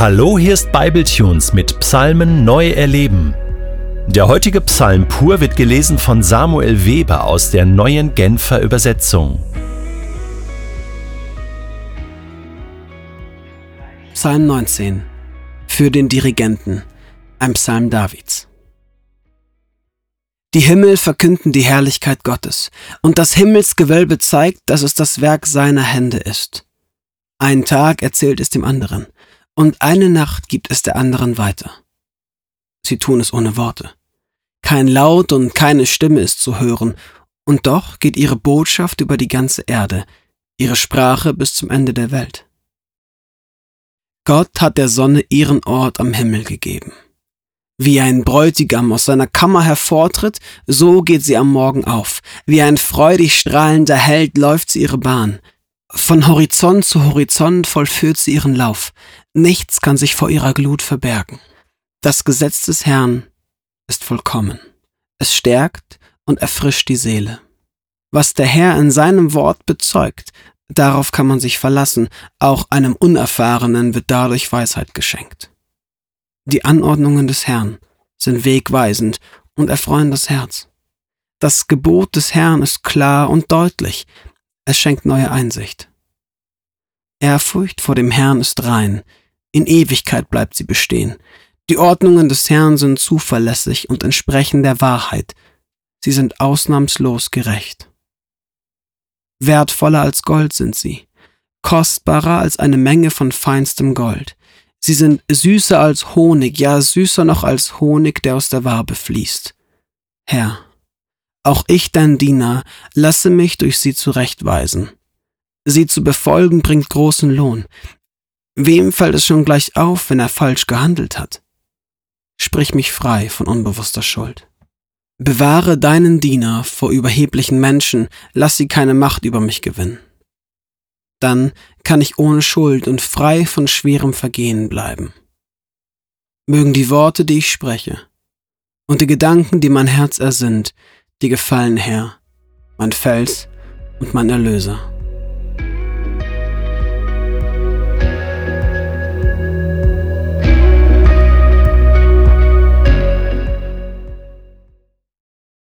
Hallo, hier ist Bibletunes mit Psalmen neu erleben. Der heutige Psalm pur wird gelesen von Samuel Weber aus der neuen Genfer Übersetzung. Psalm 19 Für den Dirigenten, ein Psalm Davids. Die Himmel verkünden die Herrlichkeit Gottes, und das Himmelsgewölbe zeigt, dass es das Werk seiner Hände ist. Ein Tag erzählt es dem anderen, und eine Nacht gibt es der anderen weiter. Sie tun es ohne Worte. Kein Laut und keine Stimme ist zu hören, und doch geht ihre Botschaft über die ganze Erde, ihre Sprache bis zum Ende der Welt. Gott hat der Sonne ihren Ort am Himmel gegeben. Wie ein Bräutigam aus seiner Kammer hervortritt, so geht sie am Morgen auf. Wie ein freudig strahlender Held läuft sie ihre Bahn. Von Horizont zu Horizont vollführt sie ihren Lauf. Nichts kann sich vor ihrer Glut verbergen. Das Gesetz des Herrn ist vollkommen. Es stärkt und erfrischt die Seele. Was der Herr in seinem Wort bezeugt, darauf kann man sich verlassen, auch einem Unerfahrenen wird dadurch Weisheit geschenkt. Die Anordnungen des Herrn sind wegweisend und erfreuen das Herz. Das Gebot des Herrn ist klar und deutlich, es schenkt neue Einsicht. Ehrfurcht vor dem Herrn ist rein, in Ewigkeit bleibt sie bestehen. Die Ordnungen des Herrn sind zuverlässig und entsprechen der Wahrheit. Sie sind ausnahmslos gerecht. Wertvoller als Gold sind sie, kostbarer als eine Menge von feinstem Gold. Sie sind süßer als Honig, ja süßer noch als Honig, der aus der Wabe fließt. Herr, auch ich, dein Diener, lasse mich durch sie zurechtweisen. Sie zu befolgen bringt großen Lohn. Wem fällt es schon gleich auf, wenn er falsch gehandelt hat? Sprich mich frei von unbewusster Schuld. Bewahre deinen Diener vor überheblichen Menschen, lass sie keine Macht über mich gewinnen. Dann kann ich ohne Schuld und frei von schwerem Vergehen bleiben. Mögen die Worte, die ich spreche, und die Gedanken, die mein Herz ersinnt, dir gefallen, Herr, mein Fels und mein Erlöser.